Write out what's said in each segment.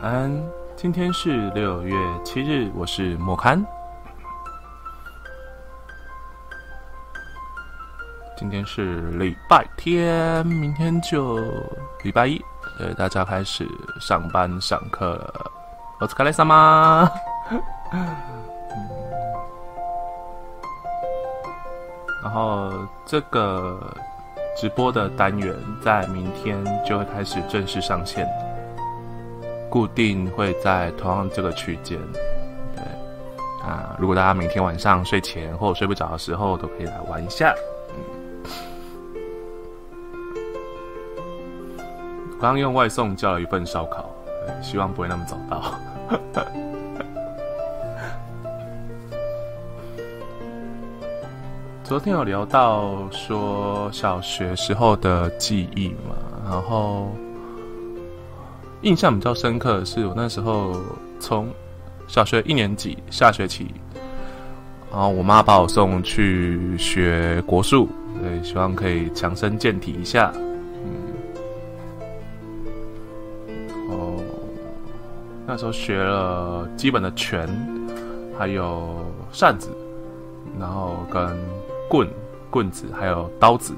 晚安，今天是六月七日，我是莫刊。今天是礼拜天，明天就礼拜一，对大家开始上班上课了。我是卡雷萨吗？然后这个直播的单元在明天就会开始正式上线，固定会在同样这个区间。对啊，如果大家明天晚上睡前或睡不着的时候，都可以来玩一下。刚用外送叫了一份烧烤，希望不会那么早到。昨天有聊到说小学时候的记忆嘛，然后印象比较深刻的是我那时候从小学一年级下学期，然后我妈把我送去学国术，对，希望可以强身健体一下。嗯，哦，那时候学了基本的拳，还有扇子，然后跟。棍、棍子还有刀子，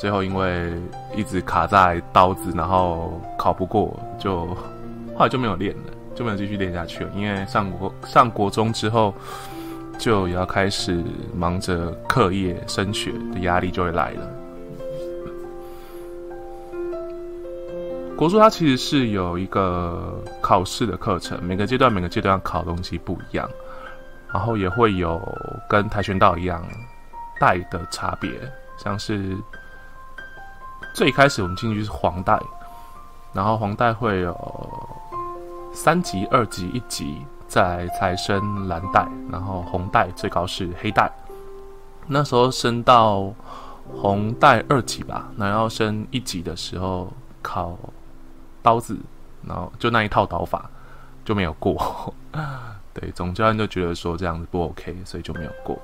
最后因为一直卡在刀子，然后考不过，就后来就没有练了，就没有继续练下去了。因为上国上国中之后，就也要开始忙着课业、升学的压力就会来了。国术它其实是有一个考试的课程，每个阶段每个阶段考东西不一样，然后也会有跟跆拳道一样。带的差别，像是最开始我们进去是黄带，然后黄带。会有三级、二级、一级，再才升蓝带，然后红带最高是黑带。那时候升到红带二级吧，然后升一级的时候考刀子，然后就那一套刀法就没有过。对，总教练就觉得说这样子不 OK，所以就没有过。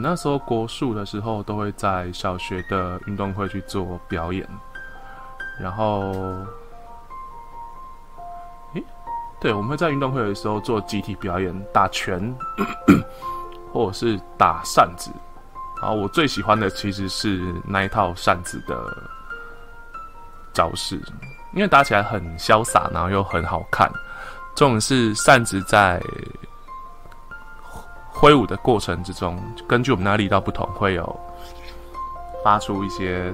那时候国术的时候，都会在小学的运动会去做表演，然后，诶，对，我们会在运动会的时候做集体表演，打拳，或者是打扇子。然后我最喜欢的其实是那一套扇子的招式，因为打起来很潇洒，然后又很好看。重点是扇子在。挥舞的过程之中，根据我们那力道不同，会有发出一些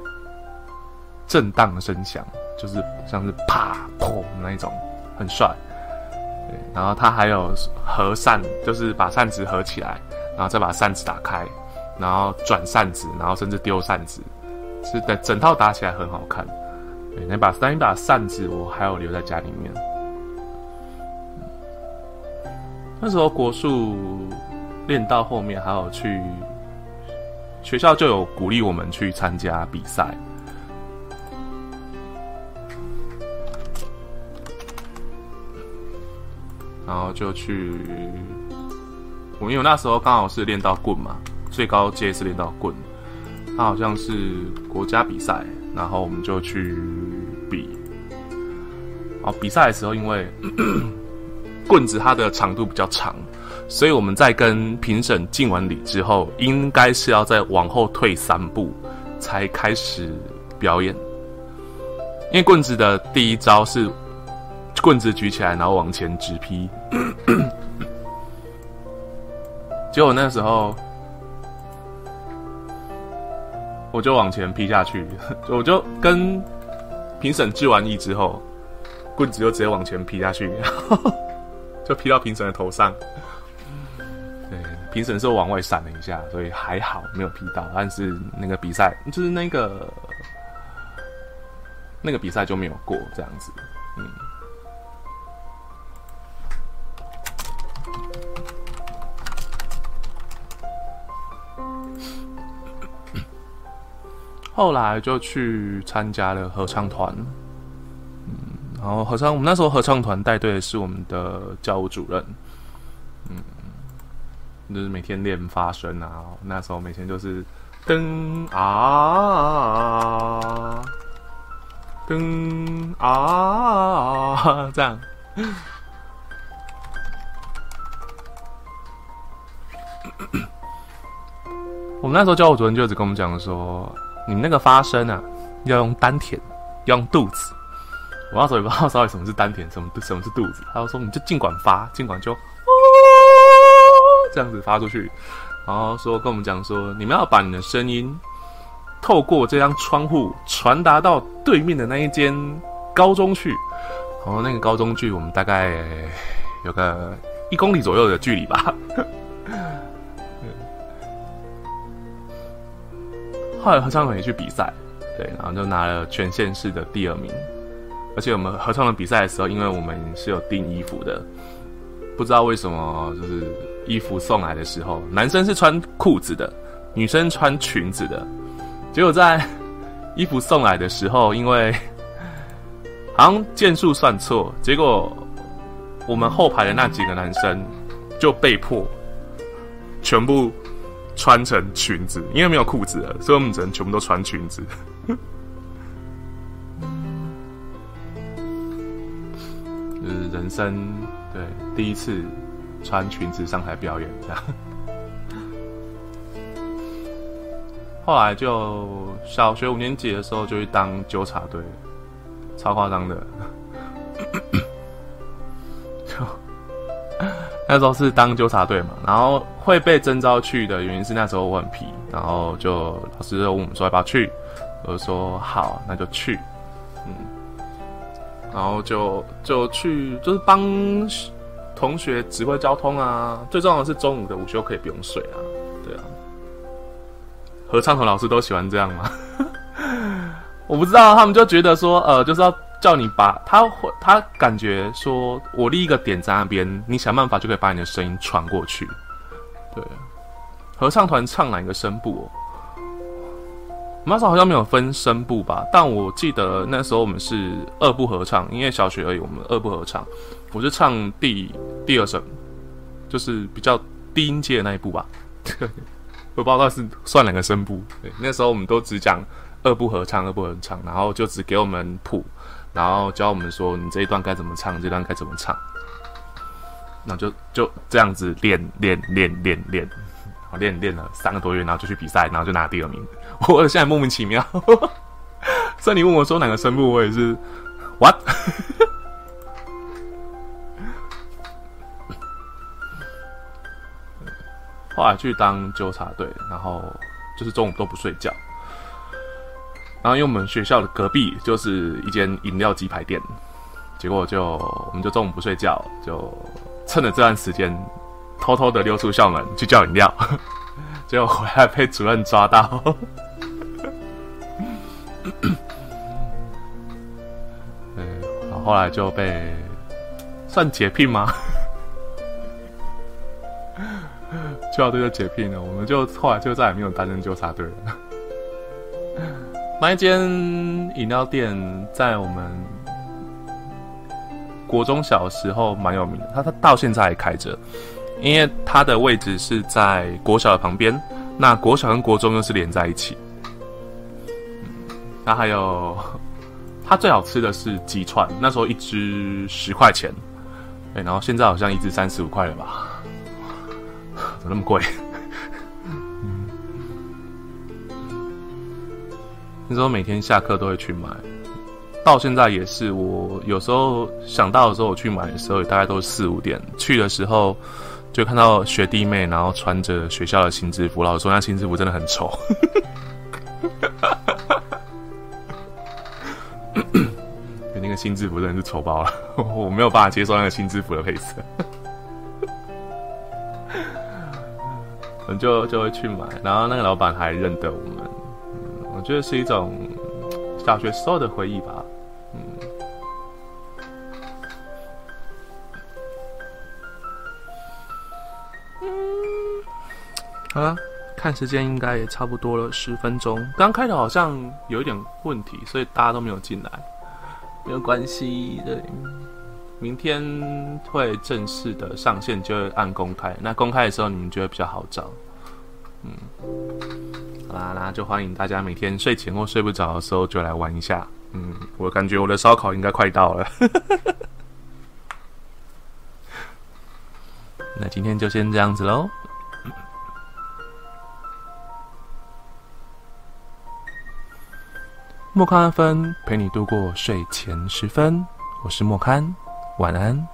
震荡的声响，就是像是啪砰那一种，很帅。然后它还有合扇，就是把扇子合起来，然后再把扇子打开，然后转扇子，然后甚至丢扇子，是的，整套打起来很好看。对，那把那一把扇子我还有留在家里面。那时候国术。练到后面还有去学校就有鼓励我们去参加比赛，然后就去我因为那时候刚好是练到棍嘛，最高阶是练到棍，他好像是国家比赛，然后我们就去比。哦，比赛的时候因为 棍子它的长度比较长。所以我们在跟评审敬完礼之后，应该是要再往后退三步，才开始表演。因为棍子的第一招是棍子举起来，然后往前直劈。结果那时候，我就往前劈下去，我就跟评审致完意之后，棍子就直接往前劈下去，就劈到评审的头上。评审是往外闪了一下，所以还好没有劈到。但是那个比赛就是那个那个比赛就没有过这样子。嗯。后来就去参加了合唱团。嗯，然后合唱我们那时候合唱团带队的是我们的教务主任。嗯。就是每天练发声啊，那时候每天就是噔啊，噔啊，这样。我们那时候教我昨天就一直跟我们讲说，你们那个发声啊，要用丹田，要用肚子。我那时候也不知道 到底什么是丹田，什么什么是肚子。他就说，你就尽管发，尽管就这样子发出去。然后说跟我们讲说，你们要把你的声音透过这张窗户传达到对面的那一间高中去。然后那个高中距我们大概有个一公里左右的距离吧。后来合唱团也去比赛，对，然后就拿了全县市的第二名。而且我们合唱团比赛的时候，因为我们是有订衣服的，不知道为什么，就是衣服送来的时候，男生是穿裤子的，女生穿裙子的。结果在衣服送来的时候，因为好像件数算错，结果我们后排的那几个男生就被迫全部。穿成裙子，因为没有裤子了，所以我们只能全部都穿裙子。就是人生对第一次穿裙子上台表演这样。后来就小学五年级的时候就去当纠察队，超夸张的。就 那时候是当纠察队嘛，然后会被征召去的原因是那时候我很皮，然后就老师问我们说要不要去，我就说好，那就去，嗯，然后就就去，就是帮同学指挥交通啊，最重要的是中午的午休可以不用睡啊，对啊，合唱团老师都喜欢这样吗？我不知道，他们就觉得说，呃，就是要。叫你把他会，他感觉说，我立一个点在那边，你想办法就可以把你的声音传过去。对，合唱团唱哪个声部？马嫂好像没有分声部吧？但我记得那时候我们是二部合唱，因为小学而已，我们二部合唱。我是唱第第二声，就是比较低音阶的那一部吧。我不知道是算哪个声部。对，那时候我们都只讲二部合唱，二部合唱，然后就只给我们谱。然后教我们说，你这一段该怎么唱，这段该怎么唱，那就就这样子练练练练练，练练了三个多月，然后就去比赛，然后就拿第二名。我现在莫名其妙，所以你问我说哪个声部，我也是 what。后来去当纠察队，然后就是中午都不睡觉。然后因为我们学校的隔壁就是一间饮料鸡排店，结果就我们就中午不睡觉，就趁着这段时间偷偷的溜出校门去叫饮料，结果回来被主任抓到。嗯，然后来就被算解聘吗？纠察队就解聘了，我们就后来就再也没有担任纠察队了。那一间饮料店在我们国中小时候蛮有名的，它它到现在还开着，因为它的位置是在国小的旁边，那国小跟国中又是连在一起。那还有，它最好吃的是鸡串，那时候一只十块钱，哎，然后现在好像一只三十五块了吧？怎么那么贵？那时候每天下课都会去买，到现在也是。我有时候想到的时候，我去买的时候也，大概都是四五点去的时候，就看到学弟妹，然后穿着学校的新制服。老师说那新制服真的很丑，新制服真的是丑爆了，我没有办法接受那个新制服的配色。我 就就会去买，然后那个老板还认得我们。我觉得是一种小学时候的回忆吧，嗯。好了，看时间应该也差不多了，十分钟。刚开头好像有一点问题，所以大家都没有进来，没有关系。对，明天会正式的上线，就会按公开。那公开的时候，你们觉得比较好找，嗯。好啦，那就欢迎大家每天睡前或睡不着的时候就来玩一下。嗯，我感觉我的烧烤应该快到了。那今天就先这样子喽。莫康安芬陪你度过睡前时分，我是莫康，晚安。